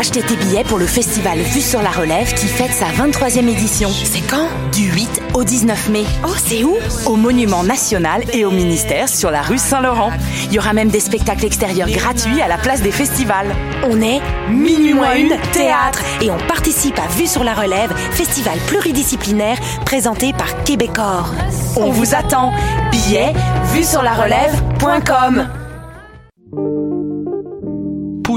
acheter tes billets pour le festival Vue sur la Relève qui fête sa 23e édition. C'est quand? Du 8 au 19 mai. Oh, c'est où? Au Monument National et au ministère sur la rue Saint-Laurent. Il y aura même des spectacles extérieurs gratuits à la place des festivals. On est Minuit moins une, théâtre. Et on participe à Vue sur la Relève, festival pluridisciplinaire présenté par Québecor. On vous attend. Billets, vue sur la relève.com.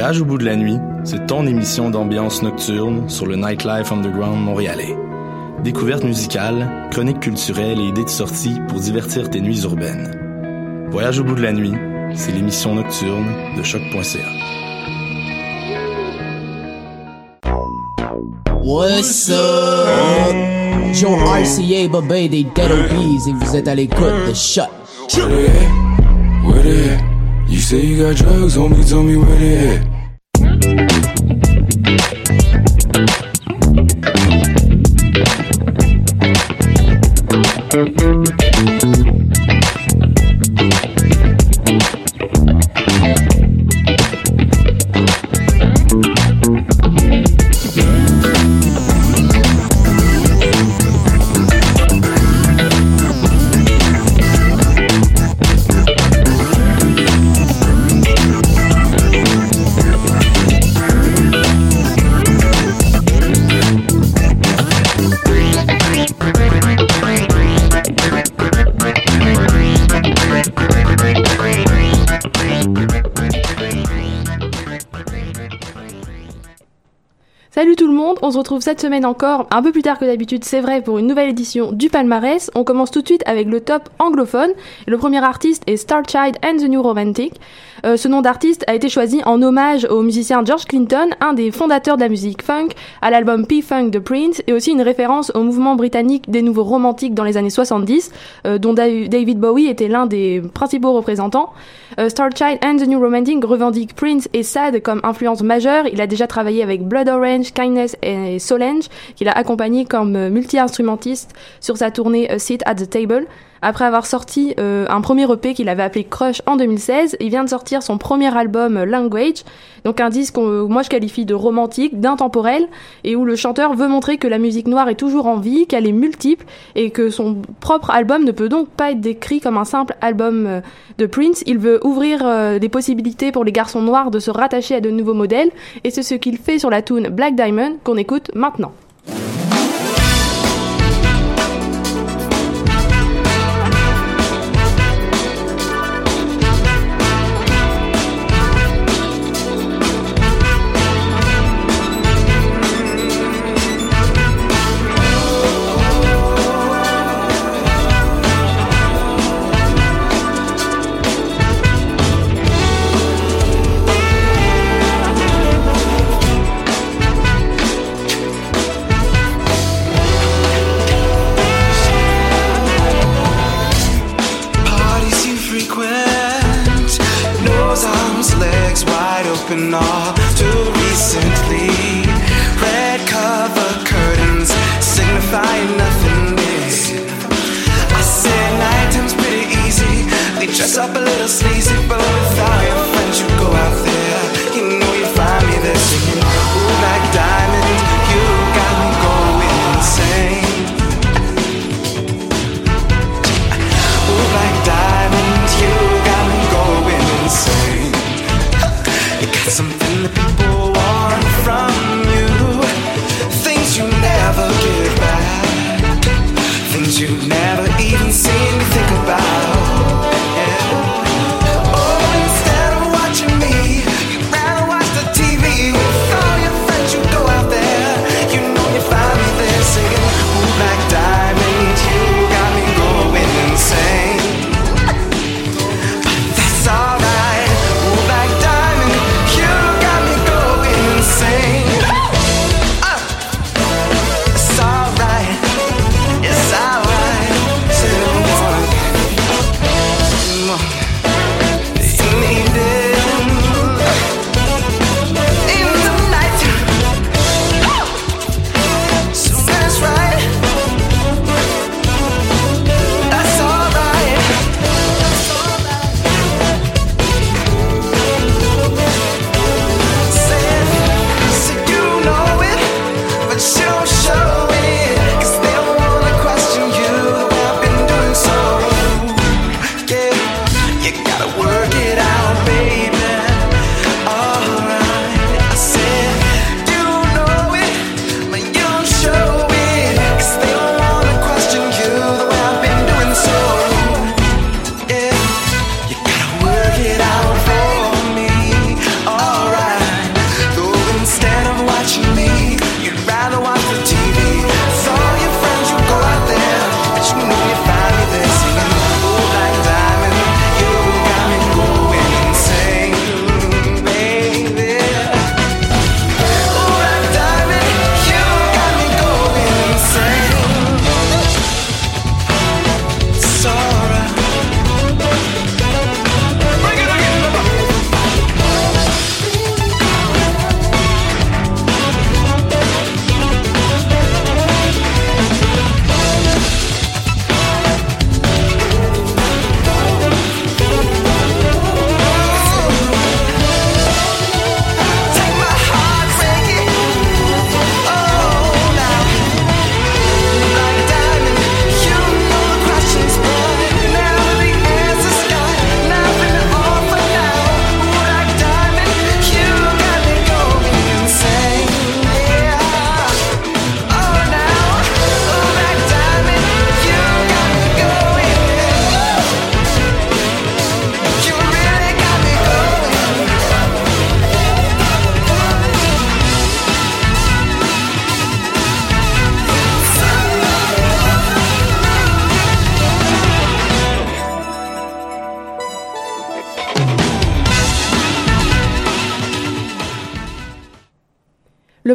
Voyage au bout de la nuit, c'est ton émission d'ambiance nocturne sur le Nightlife Underground montréalais. Découvertes musicales, chroniques culturelles et idées de sortie pour divertir tes nuits urbaines. Voyage au bout de la nuit, c'est l'émission nocturne de choc.ca. What's up? Joe RCA, Bobé des Dead Obies et vous êtes à l'écoute de Shot. Say you got drugs, homie, tell me where they at. Salut retrouve cette semaine encore, un peu plus tard que d'habitude, c'est vrai, pour une nouvelle édition du palmarès. On commence tout de suite avec le top anglophone. Le premier artiste est Starchild and the New Romantic. Euh, ce nom d'artiste a été choisi en hommage au musicien George Clinton, un des fondateurs de la musique funk, à l'album P-Funk de Prince, et aussi une référence au mouvement britannique des nouveaux romantiques dans les années 70, euh, dont Da- David Bowie était l'un des principaux représentants. Euh, Starchild and the New Romantic revendique Prince et Sad comme influence majeure. Il a déjà travaillé avec Blood Orange, Kindness et Solange, qu'il a accompagné comme multi-instrumentiste sur sa tournée euh, Sit at the Table. Après avoir sorti euh, un premier EP qu'il avait appelé Crush en 2016, il vient de sortir son premier album euh, Language, donc un disque que moi je qualifie de romantique, d'intemporel, et où le chanteur veut montrer que la musique noire est toujours en vie, qu'elle est multiple, et que son propre album ne peut donc pas être décrit comme un simple album euh, de Prince. Il veut ouvrir euh, des possibilités pour les garçons noirs de se rattacher à de nouveaux modèles, et c'est ce qu'il fait sur la tune Black Diamond qu'on écoute maintenant.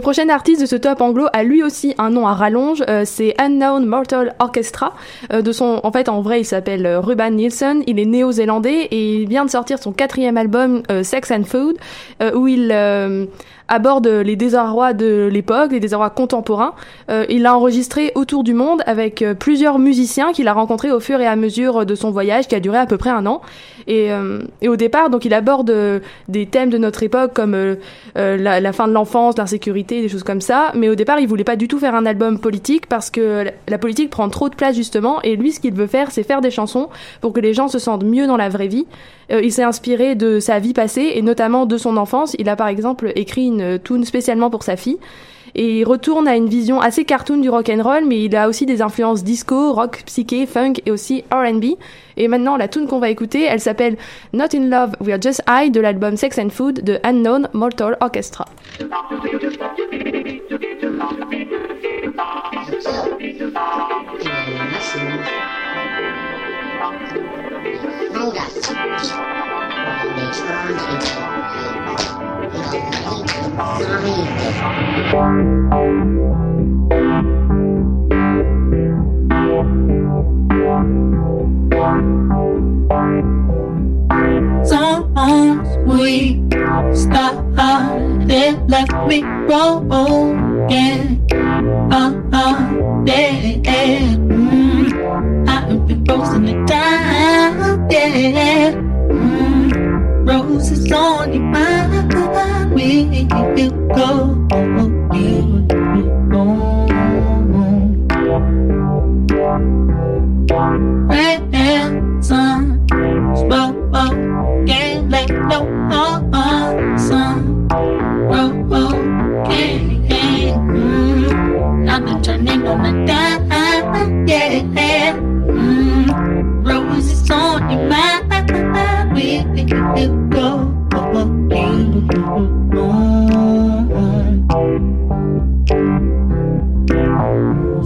Prochain artiste de ce top anglo a lui aussi un nom à rallonge, euh, c'est Unknown Mortal Orchestra. Euh, de son, en fait, en vrai, il s'appelle euh, Ruben Nielsen. Il est néo-zélandais et il vient de sortir son quatrième album euh, Sex and Food, euh, où il aborde les désarrois de l'époque, les désarrois contemporains. Euh, il l'a enregistré autour du monde avec plusieurs musiciens qu'il a rencontrés au fur et à mesure de son voyage, qui a duré à peu près un an. Et, euh, et au départ, donc, il aborde euh, des thèmes de notre époque comme euh, la, la fin de l'enfance, l'insécurité, des choses comme ça. Mais au départ, il voulait pas du tout faire un album politique parce que la, politique prend trop de place justement. Et lui, ce qu'il veut faire, c'est faire des chansons pour que les gens se sentent mieux dans la vraie vie. Il s'est inspiré de sa vie passée et notamment de son enfance. Il a par exemple écrit une tune spécialement pour sa fille. Et il retourne à une vision assez cartoon du rock and roll, mais il a aussi des influences disco, rock, psyché, funk et aussi R&B. Et maintenant, la tune qu'on va écouter, elle s'appelle Not in Love, We're Just High de l'album Sex and Food de Unknown Mortal Orchestra. Sometimes we start they left me broken. Uh, uh, yeah. Mm, I've been frozen to time, yeah. Roses on your mind, where you go, you go. Can't let no sun. I'm not turning on the yeah. Mm, roses on your mind, where you go,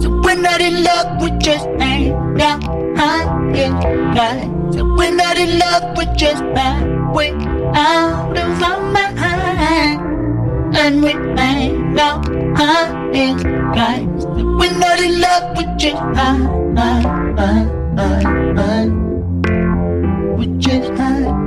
So we're not in love, we just hang out, high right. So which is high.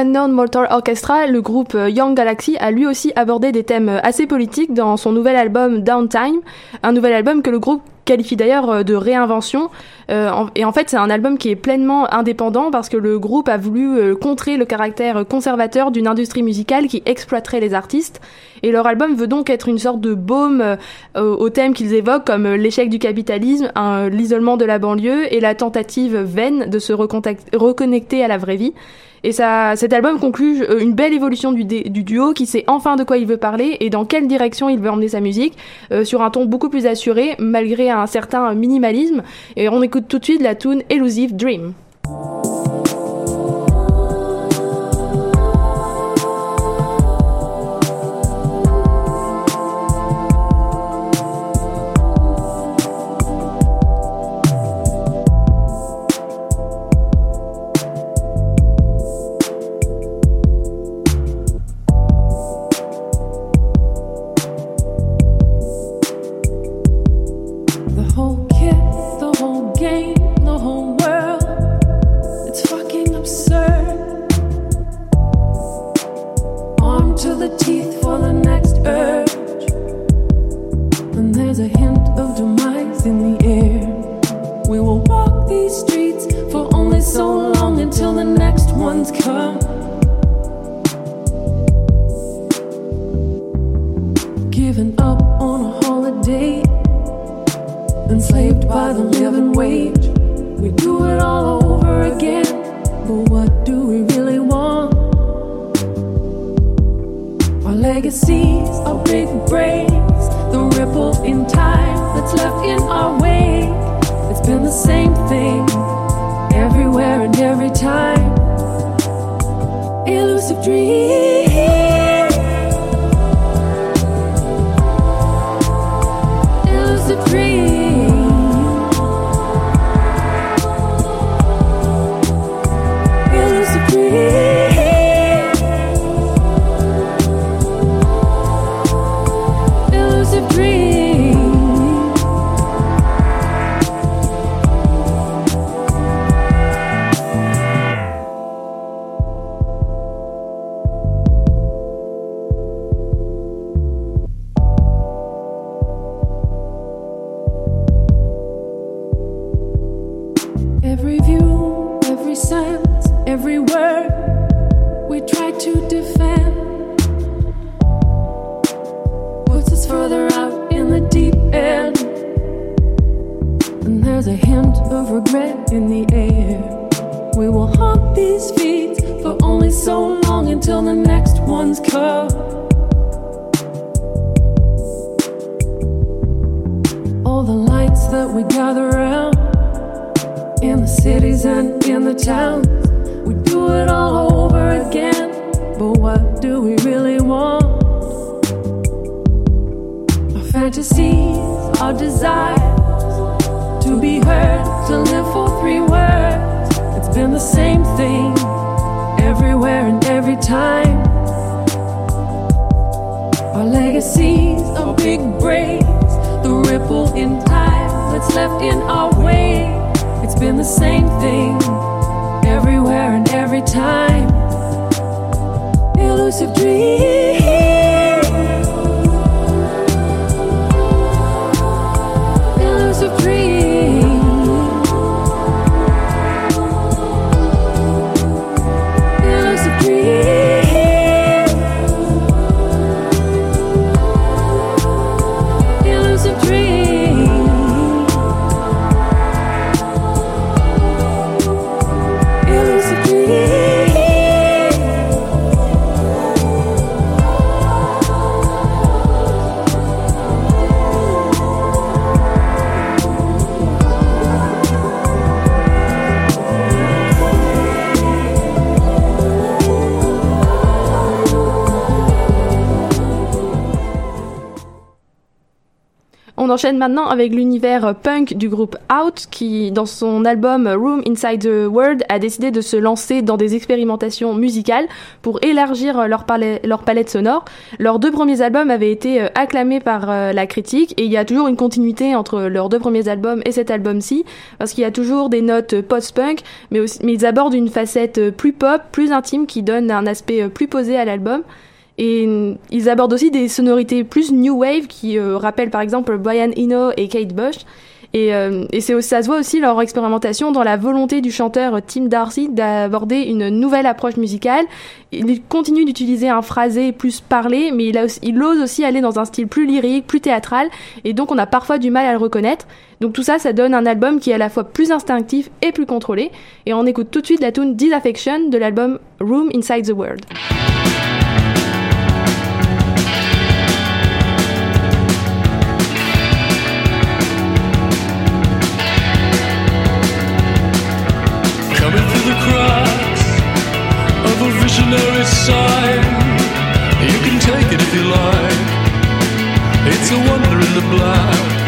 Unknown Mortal Orchestra, le groupe euh, Young Galaxy a lui aussi abordé des thèmes euh, assez politiques dans son nouvel album Downtime, un nouvel album que le groupe qualifie d'ailleurs euh, de réinvention. En- et en fait, c'est un album qui est pleinement indépendant parce que le groupe a voulu contrer le caractère conservateur d'une industrie musicale qui exploiterait les artistes. Et leur album veut donc être une sorte de baume aux thèmes qu'ils évoquent comme l'échec du capitalisme, l'isolement de la banlieue et la tentative vaine de se reconnecter à la vraie vie. Et ça, cet album conclut euh, une belle évolution du, duo qui sait enfin de quoi il veut parler et dans quelle direction il veut emmener sa musique, euh, sur un ton beaucoup plus assuré, malgré un certain minimalisme. Et on écoute tout de suite la tune Elusive Dream. Dream. Maintenant avec l'univers punk du groupe Out qui, dans son album Room Inside the World, a décidé de se lancer dans des expérimentations musicales pour élargir leur, palette sonore. Leurs deux premiers albums avaient été euh, acclamés par euh, la critique et il y a toujours une continuité entre leurs deux premiers albums et cet album-ci parce qu'il y a toujours des notes post-punk mais, aussi- mais ils abordent une facette euh, plus pop, plus intime qui donne un aspect plus posé à l'album. Et ils abordent aussi des sonorités plus new wave qui euh, rappellent par exemple Brian Eno et Kate Bush. Et, euh, et ça se voit aussi leur expérimentation dans la volonté du chanteur Tim Darcy d'aborder une nouvelle approche musicale. Il continue d'utiliser un phrasé plus parlé, mais il, il ose aussi aller dans un style plus lyrique, plus théâtral, et donc on a parfois du mal à le reconnaître. Donc tout ça, ça donne un album qui est à la fois plus instinctif et plus contrôlé. Et on écoute tout de suite la tune Disaffection de l'album Room Inside the World. Cracks of a visionary sign. You can take it if you like. It's a wonder in the black.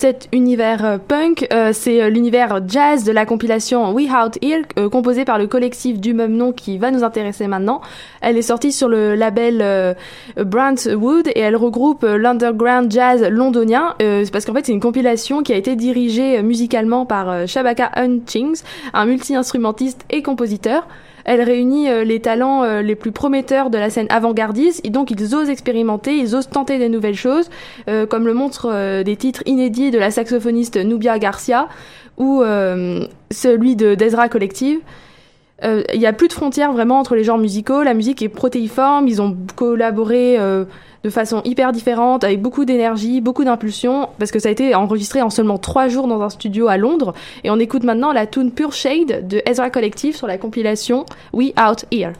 Cet univers euh, punk, euh, c'est euh, l'univers jazz de la compilation We Out Here, composée par le collectif du même nom qui va nous intéresser maintenant. Elle est sortie sur le label Brantwood et elle regroupe l'underground jazz londonien. Parce qu'en fait, c'est une compilation qui a été dirigée musicalement par Shabaka Hutchings, un multi-instrumentiste et compositeur. Elle réunit euh, les talents euh, les plus prometteurs de la scène avant-gardiste et donc ils osent expérimenter, ils osent tenter des nouvelles choses, euh, comme le montrent des titres inédits de la saxophoniste Nubia Garcia ou celui de d'Ezra Collective. Euh, Il y a plus de frontières vraiment entre les genres musicaux, la musique est protéiforme, ils ont collaboré euh, de façon hyper différente, avec beaucoup d'énergie, beaucoup d'impulsion, parce que ça a été enregistré en seulement trois jours dans un studio à Londres. Et on écoute maintenant la tune Pure Shade de Ezra Collective sur la compilation We Out Here.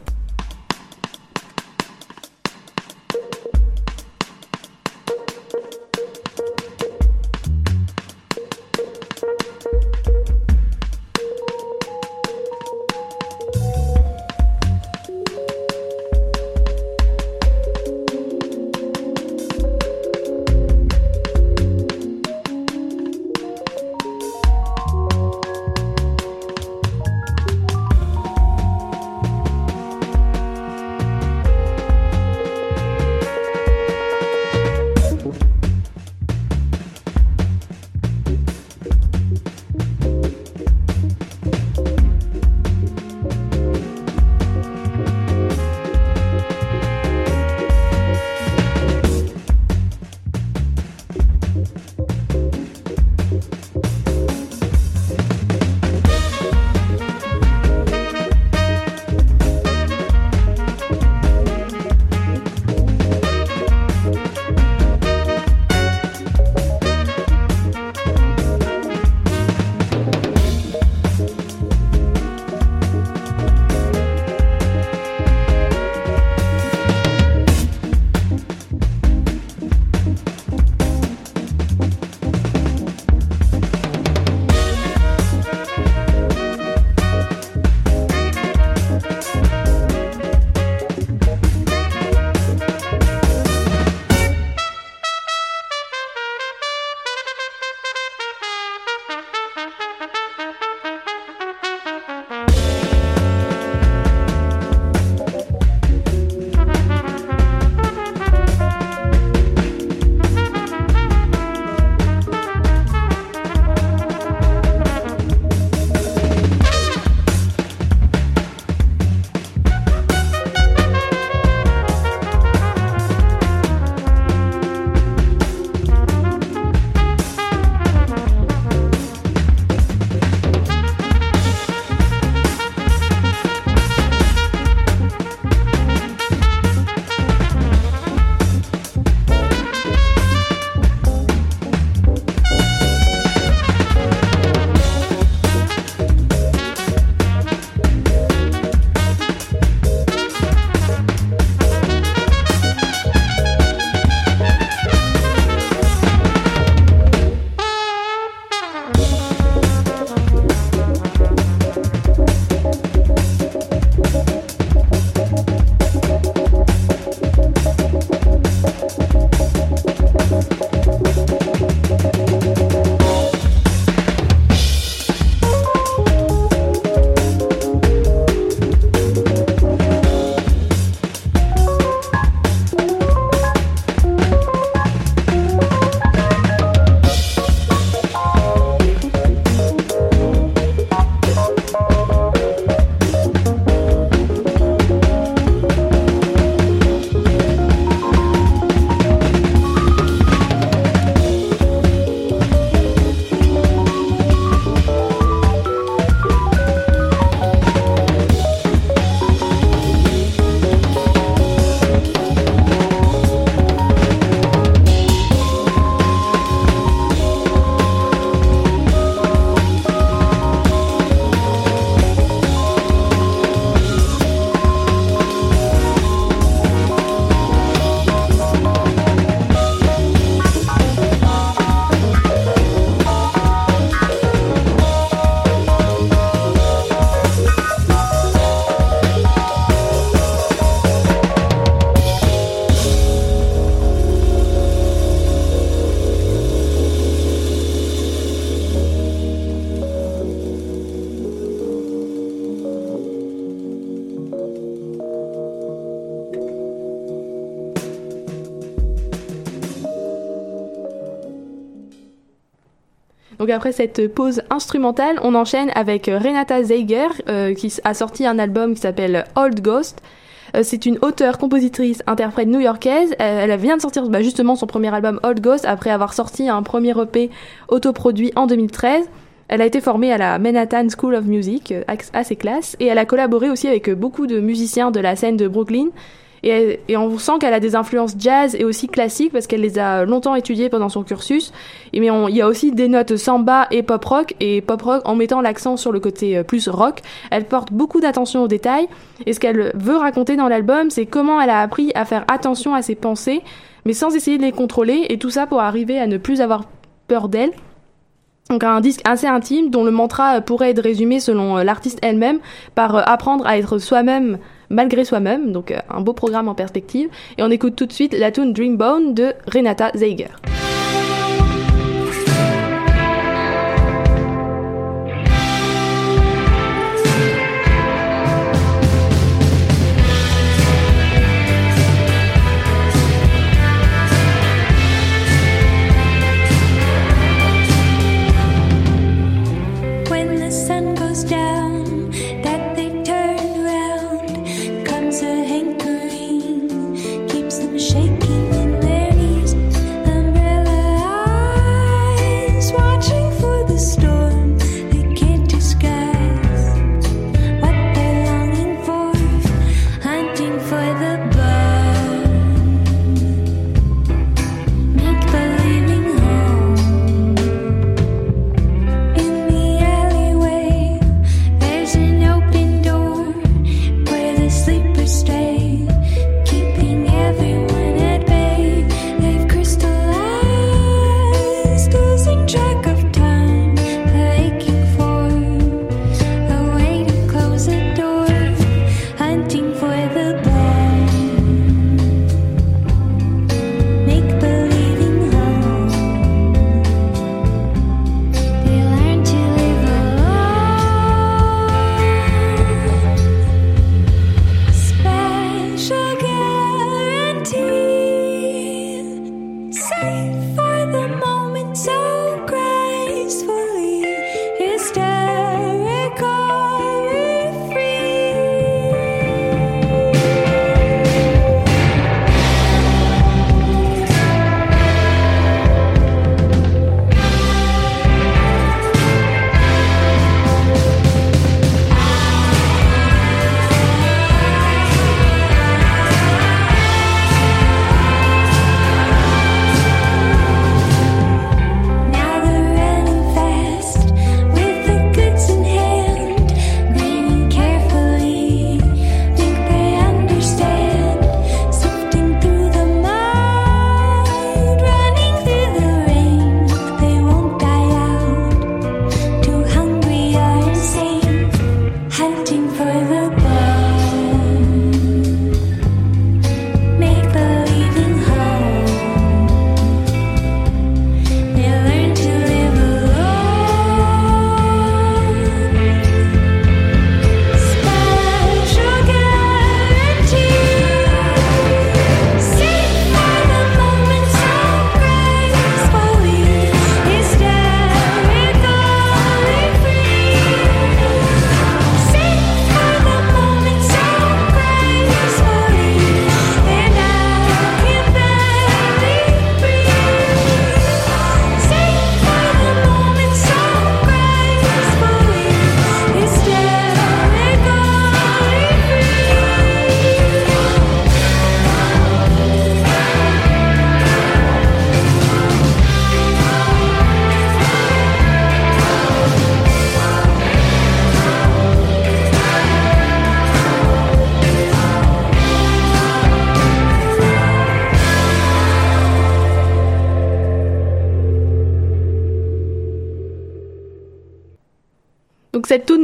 Donc après cette pause instrumentale, on enchaîne avec euh, Renata Zeiger euh, qui a sorti un album qui s'appelle Old Ghost. Euh, c'est une auteure, compositrice, interprète new-yorkaise. Elle vient de sortir bah, justement son premier album Old Ghost après avoir sorti un premier EP autoproduit en 2013. Elle a été formée à la Manhattan School of Music, assez classe, et elle a collaboré aussi avec beaucoup de musiciens de la scène de Brooklyn. Et, on sent qu'elle a des influences jazz et aussi classiques parce qu'elle les a longtemps étudiées pendant son cursus. Mais il y a aussi des notes samba et pop rock et pop rock en mettant l'accent sur le côté euh, plus rock. Elle porte beaucoup d'attention aux détails et ce qu'elle veut raconter dans l'album, c'est comment elle a appris à faire attention à ses pensées, mais sans essayer de les contrôler et tout ça pour arriver à ne plus avoir peur d'elle. Donc un disque assez intime dont le mantra euh, pourrait être résumé selon euh, l'artiste elle-même par euh, apprendre à être soi-même malgré soi-même. Donc un beau programme en perspective. Et on écoute tout de suite la tune Dreambone de Renata Zeiger.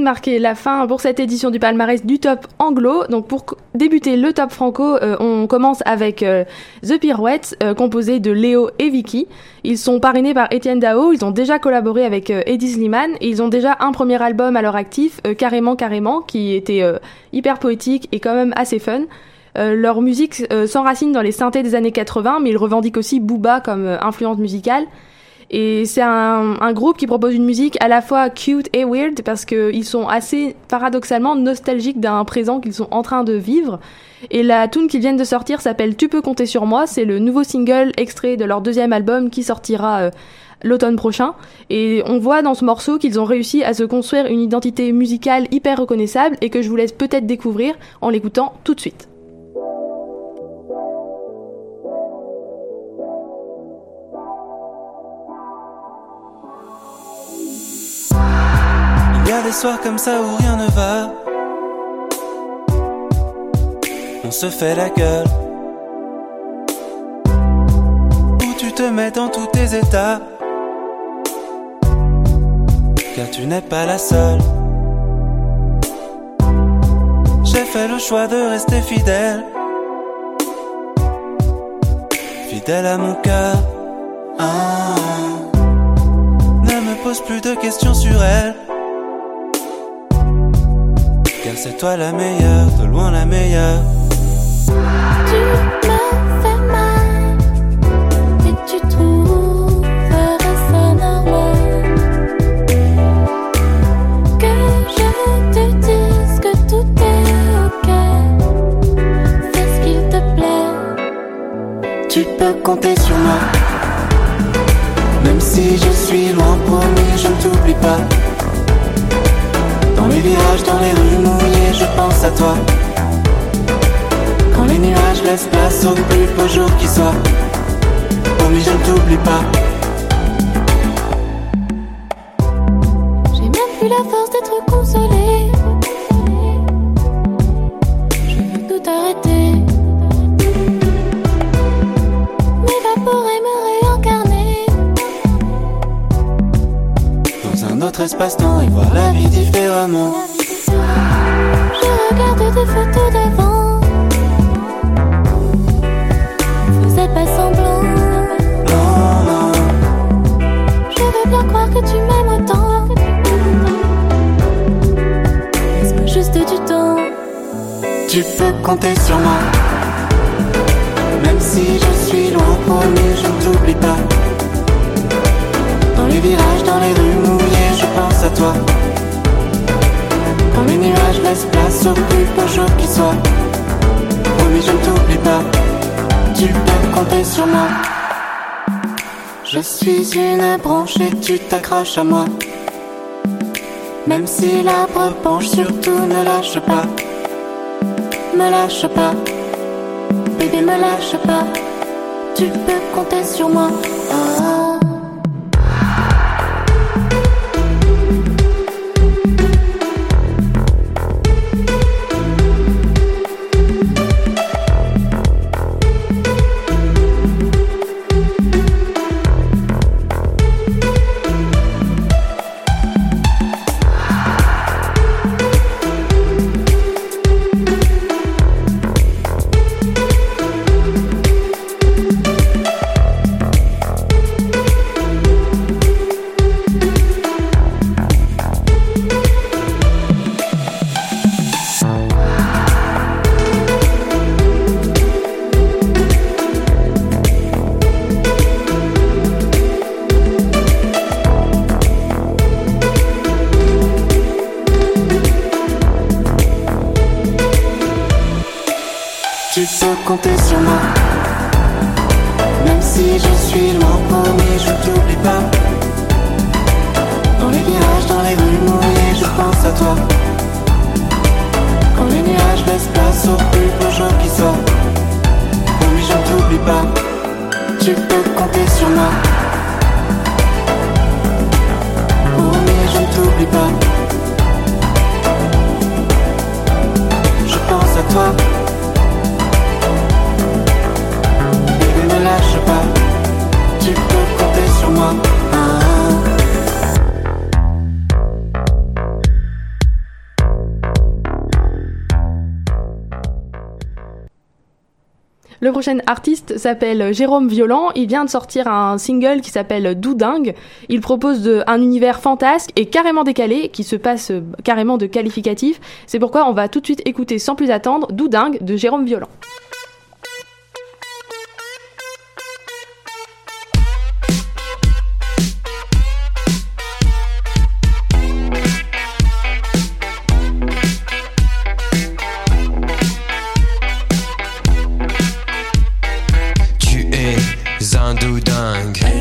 Marquait la fin pour cette édition du palmarès du top anglo. Donc pour débuter le top franco, euh, on commence avec euh, The Pirouettes, euh, composé de Léo et Vicky. Ils sont parrainés par Étienne Dao, ils ont déjà collaboré avec euh, Eddie Slimane et ils ont déjà un premier album à leur actif, Carrément Carrément, qui était hyper poétique et quand même assez fun. Leur musique s'enracine dans les synthés des années 80, mais ils revendiquent aussi Booba comme influence musicale. Et c'est un, un groupe qui propose une musique à la fois cute et weird parce qu'ils sont assez paradoxalement nostalgiques d'un présent qu'ils sont en train de vivre. Et la tune qu'ils viennent de sortir s'appelle Tu peux compter sur moi. C'est le nouveau single extrait de leur deuxième album qui sortira euh, l'automne prochain. Et on voit dans ce morceau qu'ils ont réussi à se construire une identité musicale hyper reconnaissable et que je vous laisse peut-être découvrir en l'écoutant tout de suite. Des soirs comme ça où rien ne va. On se fait la gueule. Où tu te mets dans tous tes états. Car tu n'es pas la seule. J'ai fait le choix de rester fidèle. Fidèle à mon cœur. Ah. Ne me pose plus de questions sur elle. C'est toi la meilleure, de loin la meilleure. Tu me fais mal et tu trouverais ça normal que je te dise que tout est ok. Fais ce qu'il te plaît. Tu peux compter sur moi. Même si je suis loin, promis, je ne t'oublie pas. Les virages, dans les rues mouillées, je pense à toi. Quand les nuages laissent place au plus beau jour qui soit. Promis, je ne t'oublie pas. J'ai même plus la force espace-temps et voir la vie différemment. Je regarde des photos d'avant. Faisais pas semblant. Non, non. Je veux bien croire que tu m'aimes autant. Laisse-moi juste du temps? Tu peux compter sur moi. Même si je suis loin, promis, je ne t'oublie pas. Dans les virages, dans les rues toi. Quand les nuages laissent place au plus beau jour qui soit. Promis, je ne t'oublie pas. Tu peux compter sur moi. Je suis une branche et tu t'accroches à moi. Même si l'arbre penche, surtout ne lâche pas. Me lâche pas. Bébé, me lâche pas. Tu peux compter sur moi. Tu peux compter sur moi. Promis, je ne t'oublie pas. Je pense à toi. Bébé, ne lâche pas. Tu peux compter sur moi. Le prochain artiste s'appelle Jérôme Violent. Il vient de sortir un single qui s'appelle Doudingue. Il propose un univers fantasque et carrément décalé qui se passe euh, carrément de qualificatif. C'est pourquoi on va tout de suite écouter sans plus attendre Doudingue de Jérôme Violent. Un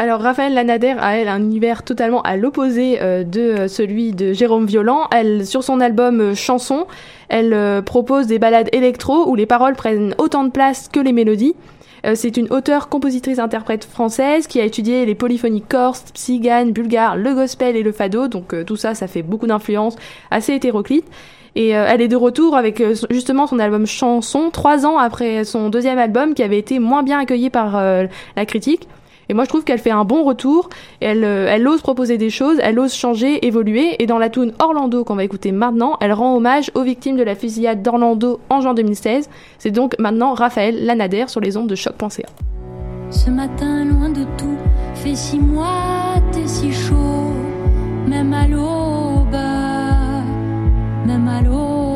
Alors Raphaël Lanader a elle un univers totalement à l'opposé euh, de euh, celui de Jérôme Violent. Elle sur son album euh, Chanson, elle propose des ballades électro où les paroles prennent autant de place que les mélodies. C'est une auteure, compositrice, interprète française qui a étudié les polyphonies corses, tziganes, bulgares, le gospel et le fado. Donc tout ça, ça fait beaucoup d'influences assez hétéroclites. Et elle est de retour avec justement son album Chanson, trois ans après son deuxième album qui avait été moins bien accueilli par la critique. Et moi, je trouve qu'elle fait un bon retour. Elle, euh, elle ose proposer des choses, elle ose changer, évoluer. Et dans la tune Orlando qu'on va écouter maintenant, elle rend hommage aux victimes de la fusillade d'Orlando en juin 2016. C'est donc maintenant Raphaël Lanader sur les ondes de choc.ca. Ce matin, loin de tout, fait si moite et si chaud, même à l'aube, même à l'aube.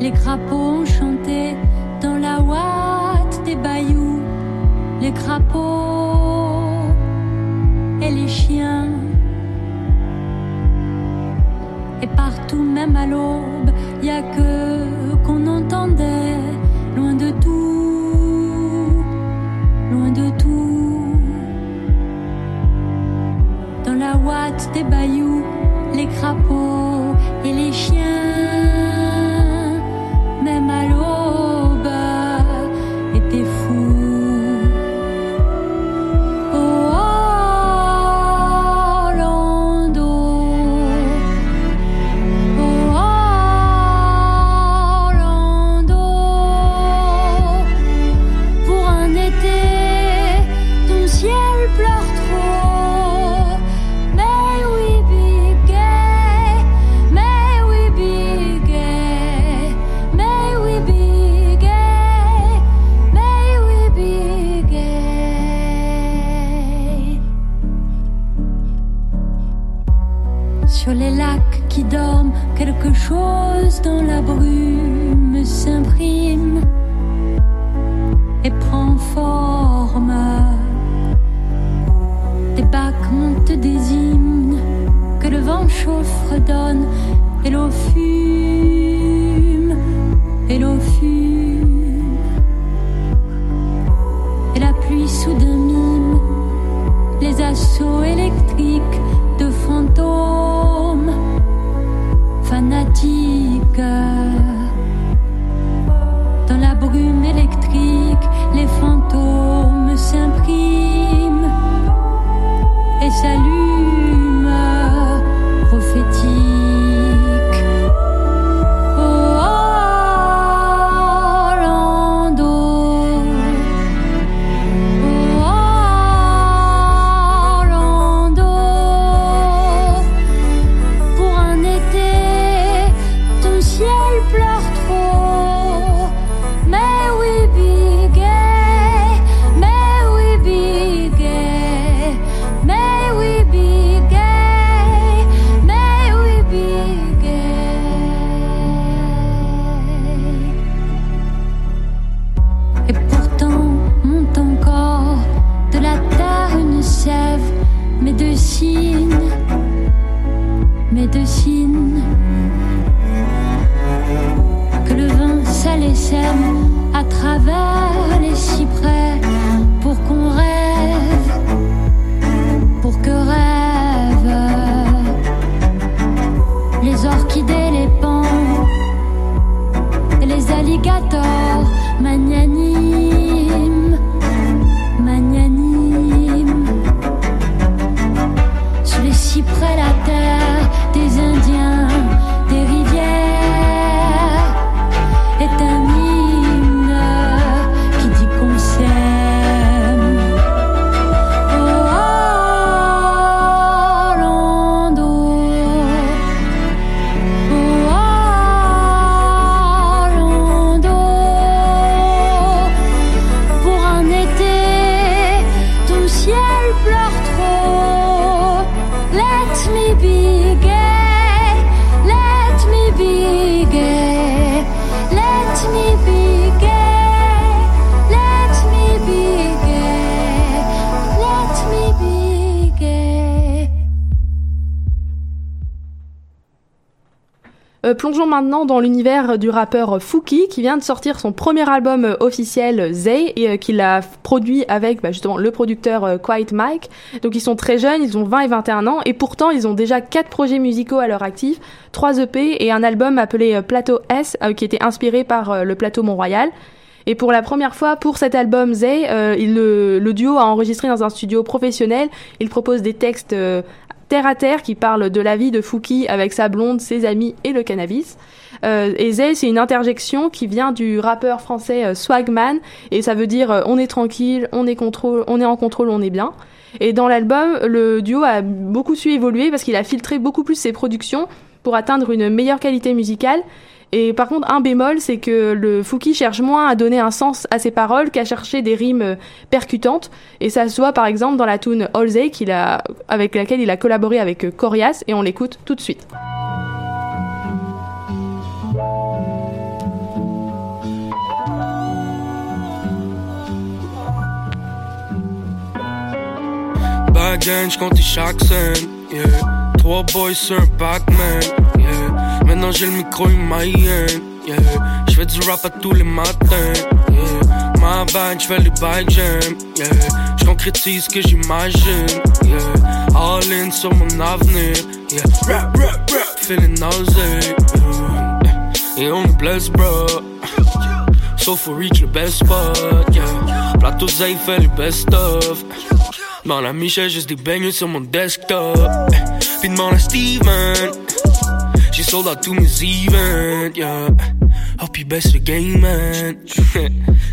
Les crapauds ont chanté dans la ouate des bayous, les crapauds et les chiens. Et partout, même à l'aube, y a que qu'on entendait, loin de tout, loin de tout. Dans la ouate des bayous, les crapauds et les chiens, maintenant dans l'univers du rappeur Fouki qui vient de sortir son premier album officiel Zay et euh, qu'il a produit avec bah, justement le producteur euh, Quiet Mike. Donc ils sont très jeunes, ils ont 20 et 21 ans et pourtant ils ont déjà quatre projets musicaux à leur actif, trois EP et un album appelé euh, Plateau S euh, qui était inspiré par euh, le plateau Mont-Royal. Et pour la première fois, pour cet album Zay, le duo a enregistré dans un studio professionnel. Il propose des textes euh, terre à terre qui parlent de la vie de Fouki avec sa blonde, ses amis et le cannabis. Euh, et Zay, c'est une interjection qui vient du rappeur français euh, Swagman et ça veut dire euh, on est tranquille, on est contrôle, on est en contrôle, on est bien. Et dans l'album, le duo a beaucoup su évoluer parce qu'il a filtré beaucoup plus ses productions pour atteindre une meilleure qualité musicale. Et par contre, un bémol, c'est que le Fouki cherche moins à donner un sens à ses paroles qu'à chercher des rimes euh, percutantes. Et ça se voit par exemple dans la tune All qu'il avec laquelle il a collaboré avec euh, Corias et on l'écoute tout de suite. Maintenant j'ai le micro humayen, yeah. J'fais du rap à tous les matins, yeah. Ma bag, j'fais les bike jam, yeah. J'concrétise ce que j'imagine, yeah. All in sur mon avenir, yeah. Rap, rap, rap, feeling nausea, yeah. Et on me blesse, bro. Sauf for reach le best spot, yeah. Plateau Zay fait le best of. Dans la Michel, juste des bangers sur mon desktop. Puis demande à Steven. J'ai sold out tous mes events, yeah. Oh, puis baisse le game, man.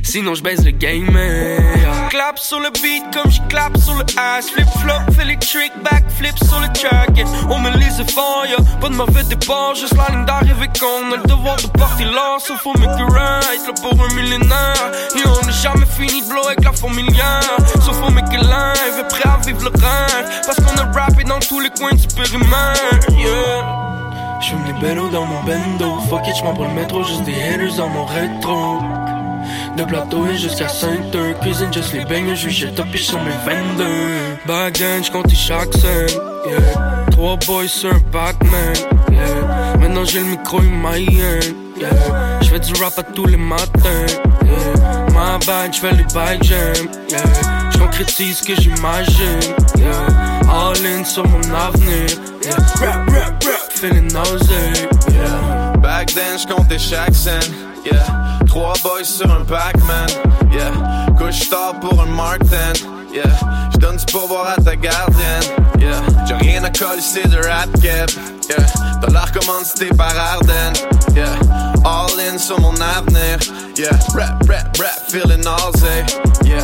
Sinon, j'baisse le game, man. Yeah. Clap sur le beat comme j'y clap sur le ass. Flip flop, fais les tricks, back flip sur le track. Yeah. On me lise fort, yeah. Pas de mauvais départ, juste la ligne d'arrivée qu'on a le devoir de partir là. Sauf faut make it right, là pour un millénaire. Et on n'a jamais fini de blow avec la fourmilière. Sauf faut live, et prêt à vivre le rêve. Parce qu'on a rappé dans tous les coins du périmètre, yeah. J'fume des bellos dans mon bendo. Fuck it, j'm'en pour le métro, juste des haters dans mon rétro. De plateau et jusqu'à 5 heures Cuisine juste les beignes, j'suis chez top sur mes 22 Back then, j'comptais chaque scène, yeah. Trois boys sur un Pac-Man, yeah. Maintenant j'ai le micro humayen, yeah. J'fais du rap à tous les matins, yeah. My bad, j'fais les bike jam, yeah. J'concrétise ce que j'imagine, yeah. All in sur mon avenir, yeah. Rap, rap, rap, feeling nausea, yeah. Back then, j'comptais chaque scène, yeah. Trois boys sur un Pac-Man, yeah. Couche tard pour un Mark 10, yeah. J'donne du pourboire à ta gardienne, yeah. J'ai rien à coller, c'est de rap cap, yeah. T'as l'air commandité par Arden, yeah. All in sur mon avenir, yeah. Rap, rap, rap, feeling nausea, yeah.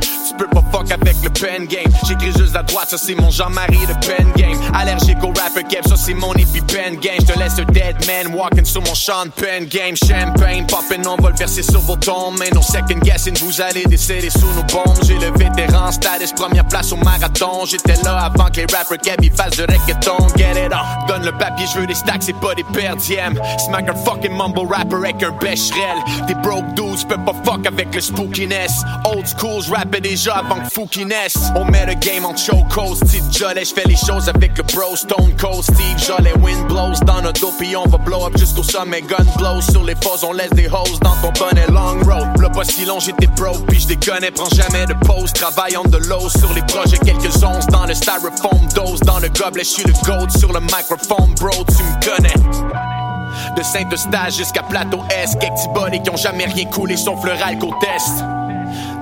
Tu peux pas fuck avec le pen game. J'écris juste à droite, ça c'est mon Jean-Marie de pen game. Allergique au rapper cap, ça c'est mon pen game. J'te laisse un dead man walking sur mon champ pen game. Champagne, poppin', on va le verser sur vos tombes. Mais second guessing, vous allez décéder sous nos bombes. J'ai le vétéran status, première place au marathon. J'étais là avant que les rappers cap ils fassent de reggaeton. Get it on, donne le papier, je veux des stacks, c'est pas des perdièmes. Smack un fucking mumble rapper avec un becherel. Des broke dudes, peux pas fuck avec le spookiness. Old school, j'rappais déjà avant que Fouki naisse. On met le game en choco, Steve Jollet, j'fais les choses avec le bro Stone Cold Steve Jollet. Wind blows dans notre dos, on va blow up jusqu'au sommet. Gun blows sur les fosses, on laisse des hoes dans ton bonnet long road. Le pas si long, j'étais broke, puis j'déconne, prends jamais de pause. Travaille on de l'eau sur les projets, quelques onces dans le styrofoam dose. Dans le gobelet, j'suis le goat sur le microphone, bro, tu me connais. De Saint-Eustache jusqu'à Plateau S, quelques petits qui ont jamais rien coulé sauf le alcool test.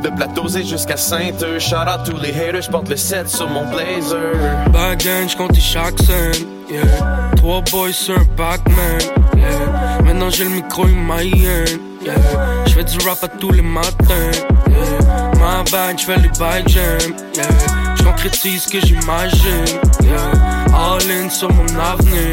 De Plateausé jusqu'à Sainte, shout out tous les haters, j'porte le 7 sur mon blazer. Back then, j'comptais chaque scène, yeah. Trois boys sur un Pac-Man, yeah. Maintenant j'ai le micro humayen, yeah. J'fais du rap à tous les matins, yeah. My bad, j'fais les bike jam, yeah. J'concrétise ce que j'imagine, yeah. All in sur mon avenir,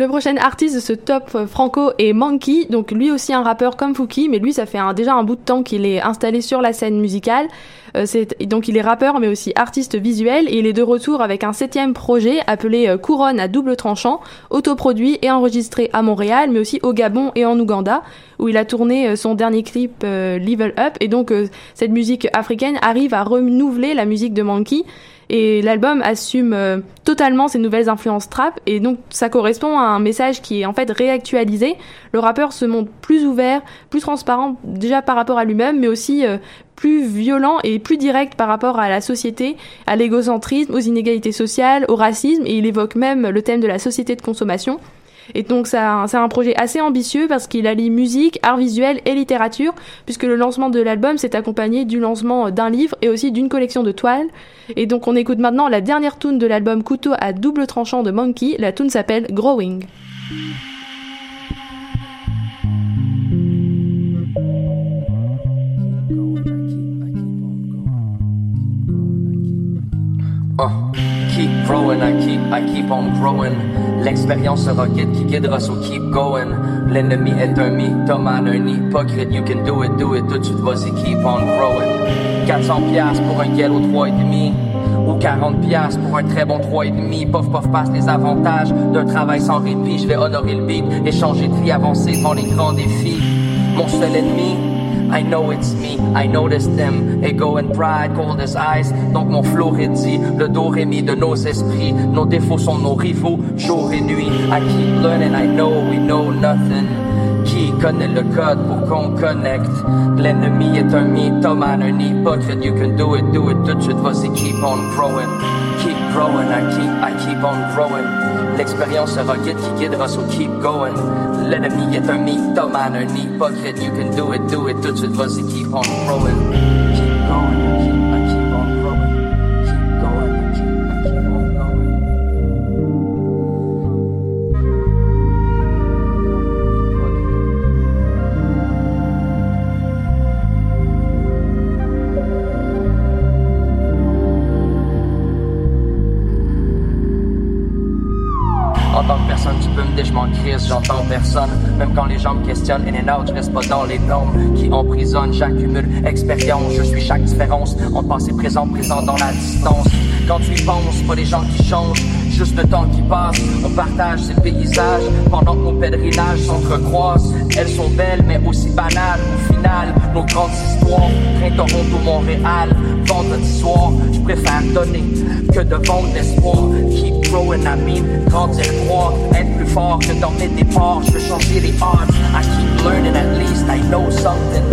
Le prochain artiste de ce top euh, franco est Monkey, donc lui aussi un rappeur comme Fouki, mais lui ça fait déjà un bout de temps qu'il est installé sur la scène musicale. Euh, donc il est rappeur mais aussi artiste visuel. Et il est de retour avec un septième projet appelé euh, Couronne à double tranchant, autoproduit et enregistré à Montréal mais aussi au Gabon et en Ouganda où il a tourné son dernier clip Level Up. Et donc cette musique africaine arrive à renouveler la musique de Monkey et l'album assume euh, totalement ses nouvelles influences trap et donc ça correspond à un message qui est en fait réactualisé. Le rappeur se montre plus ouvert, plus transparent déjà par rapport à lui-même mais aussi euh, plus violent et plus direct par rapport à la société, à l'égocentrisme, aux inégalités sociales, au racisme et il évoque même le thème de la société de consommation. Et donc ça- c'est un projet assez ambitieux parce qu'il allie musique, art visuel et littérature, puisque le lancement de l'album s'est accompagné du lancement d'un livre et aussi d'une collection de toiles. Et donc on écoute maintenant la dernière tune de l'album Couteau à double tranchant de Monkey. La tune s'appelle Growing. Uh, keep growing, I keep, I keep on growing. L'expérience guide qui guidera, so keep going. L'ennemi est un mythomane, un hypocrite. You can do it, do it, tout de suite, vas-y, keep on growing. 400 piastres pour un yellow 3,5. Ou 40 piastres pour un très bon 3,5. Pof, pof, passe les avantages d'un travail sans répit. Je vais honorer le beat, échanger de vie, avancer devant les grands défis. Mon seul ennemi, I know it's me, I notice them, ego and pride, cold as ice. Donc mon flow rédit, le dos rémi de nos esprits. Nos défauts sont nos rivaux, jour et nuit. I keep learning, I know we know nothing. Qui connaît le code pour qu'on connecte? L'ennemi est un mythomane, un hypocrite. You can do it, do it, tout de suite, vas-y, keep on growing. Keep growing, I keep, I keep on growing. L'expérience sera guide qui guidera, so keep going. L'ennemi est un mythomane, un hypocrite. You can do it, do it, tout de suite, vas-y, keep on growing. Keep going, keep, les me questionnent, in and out, je reste pas dans les normes qui emprisonnent. J'accumule expérience, je suis chaque différence. En passé, présent, présent dans la distance. Quand tu y penses, pas les gens qui changent, juste le temps qui passe. On partage ces paysages pendant que nos pèlerinages s'entrecroisent. Elles sont belles, mais aussi banales. Au final, nos grandes histoires, train Toronto, Montréal, vendredi soir, je préfère donner que de vendre l'espoir. Keep growing, I mean, grandir, croire, être plus fort que dans mes départs. Je veux changer les odds. I keep learning, at least I know something.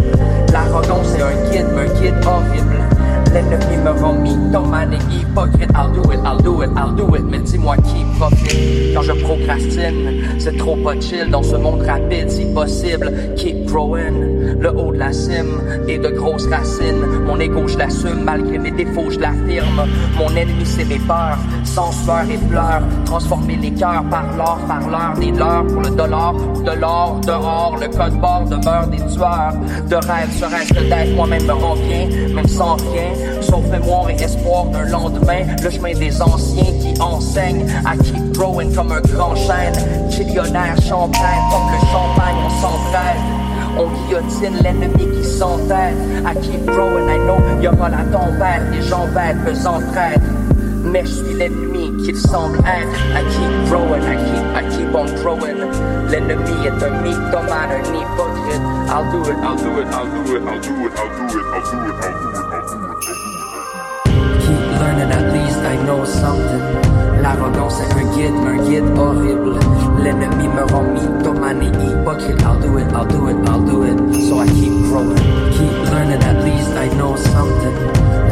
L'arrogance est un guide, mais un guide horrible. L'ennemi me rend mythomane et hypocrite. I'll do it, I'll do it, I'll do it. Mais dis-moi qui profite quand je procrastine. C'est trop pas chill dans ce monde rapide, si possible. Keep growing, le haut de la cime et de grosses racines. Mon ego, je l'assume, malgré mes défauts, je l'affirme. Mon ennemi, c'est mes peurs, sans sueur et pleurs. Transformer les cœurs par l'or, par l'heure des leurs pour le dollar ou de l'or dehors. Le code bord demeure des tueurs. De rêve, serait-ce que d'être moi-même me rend bien, même sans rien. Sauf mémoire et espoir d'un lendemain. Le chemin des anciens qui enseignent à keep growing comme un grand chêne. Chillionnaire, champagne, comme le champagne, on s'entraide. On guillotine l'ennemi qui s'entête. I keep growing, I know, y aura la tempête, des gens bêtes s'entraident. Mais je suis l'ennemi qu'il semble être. I keep growing, I keep, I keep on growing. L'ennemi est un mythomane, un hypocrite. I'll do it, I'll do it, I'll do it, I'll do it, I'll do it, I'll do it, I'll do it, I'll do it. Keep learning, at least I know something. L'arrogance est un guide, un guide horrible. L'ennemi me rend mythomane et hypocrite. I'll do it, I'll do it, I'll do it. So I keep growing. Keep learning, at least I know something.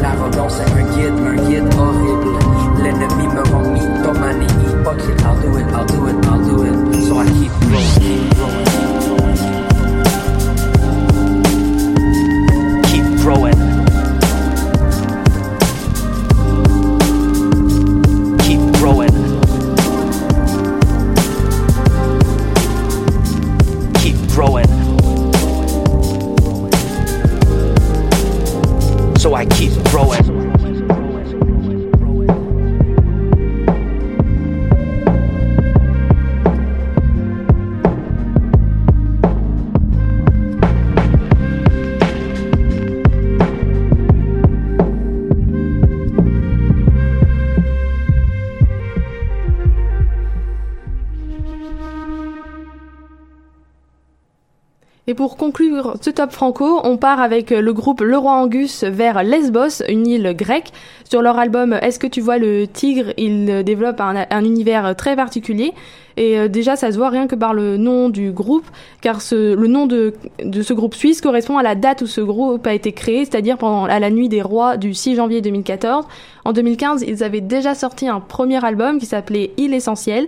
L'arrogance est un guide, un guide horrible. L'ennemi me rend mythomane et hypocrite. I'll do it, I'll do it, I'll do it. So I keep growing, keep growing, conclure ce top franco, on part avec le groupe Leroy Angus vers Lesbos, une île grecque. Sur leur album Est-ce que tu vois le tigre? Ils développent un, un univers très particulier. Et euh, déjà, ça se voit rien que par le nom du groupe, car le nom de, ce groupe suisse correspond à la date où ce groupe a été créé, c'est-à-dire pendant à la nuit des rois du 6 janvier 2014. En 2015, ils avaient déjà sorti un premier album qui s'appelait Île essentielle.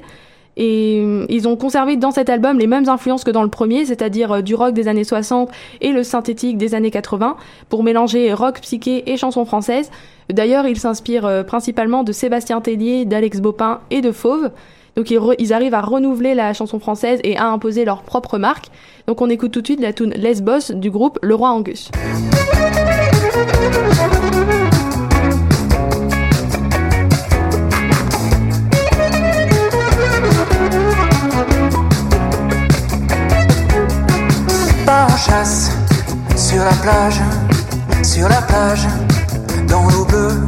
Et euh, ils ont conservé dans cet album les mêmes influences que dans le premier, c'est-à-dire euh, du rock des années 60 et le synthétique des années 80, pour mélanger rock psyché et chansons françaises. D'ailleurs, ils s'inspirent euh, principalement de Sébastien Tellier, d'Alex Bopin et de Fauve. Donc ils, arrivent à renouveler la chanson française et à imposer leur propre marque. Donc on écoute tout de suite la tune Lesbos du groupe Le Roi Angus. Sur la plage, sur la plage, dans l'eau bleue.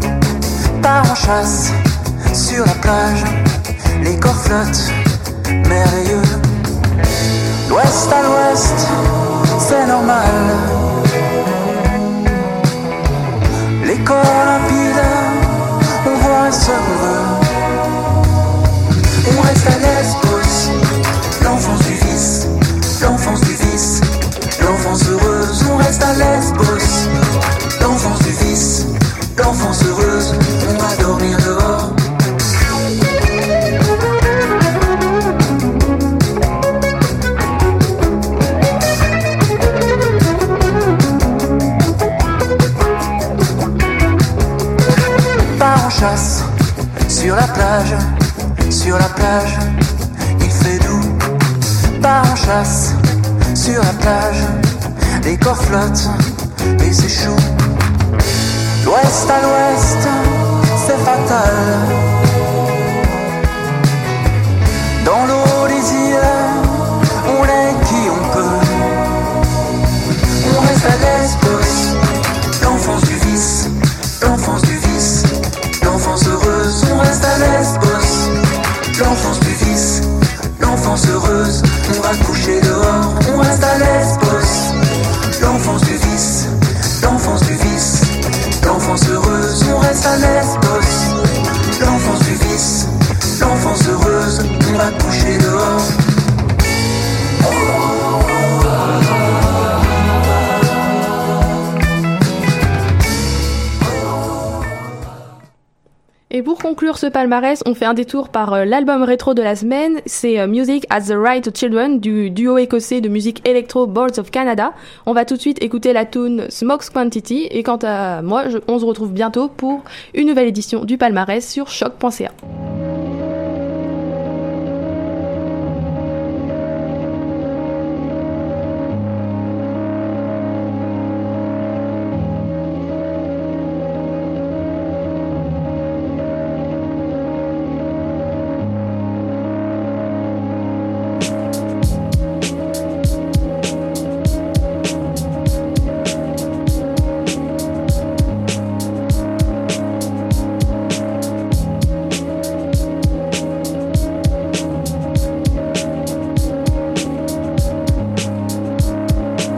Pas en chasse, sur la plage, les corps flottent, merveilleux. L'ouest à l'ouest, c'est normal. Les corps limpides, reste à Lesbos, l'enfance du vice, l'enfance heureuse. On va dormir dehors. Pas en chasse, sur la plage, sur la plage, il fait doux. Pas en chasse, sur la plage, les corps flottent et s'échouent. L'ouest à l'ouest, c'est fatal. Pour conclure ce palmarès, on fait un détour par euh, l'album rétro de la semaine. C'est euh, Music as the Right to Children du duo écossais de musique électro Boards of Canada. On va tout de suite écouter la tune Smokes Quantity. Et quant à moi, on se retrouve bientôt pour une nouvelle édition du palmarès sur choc.ca.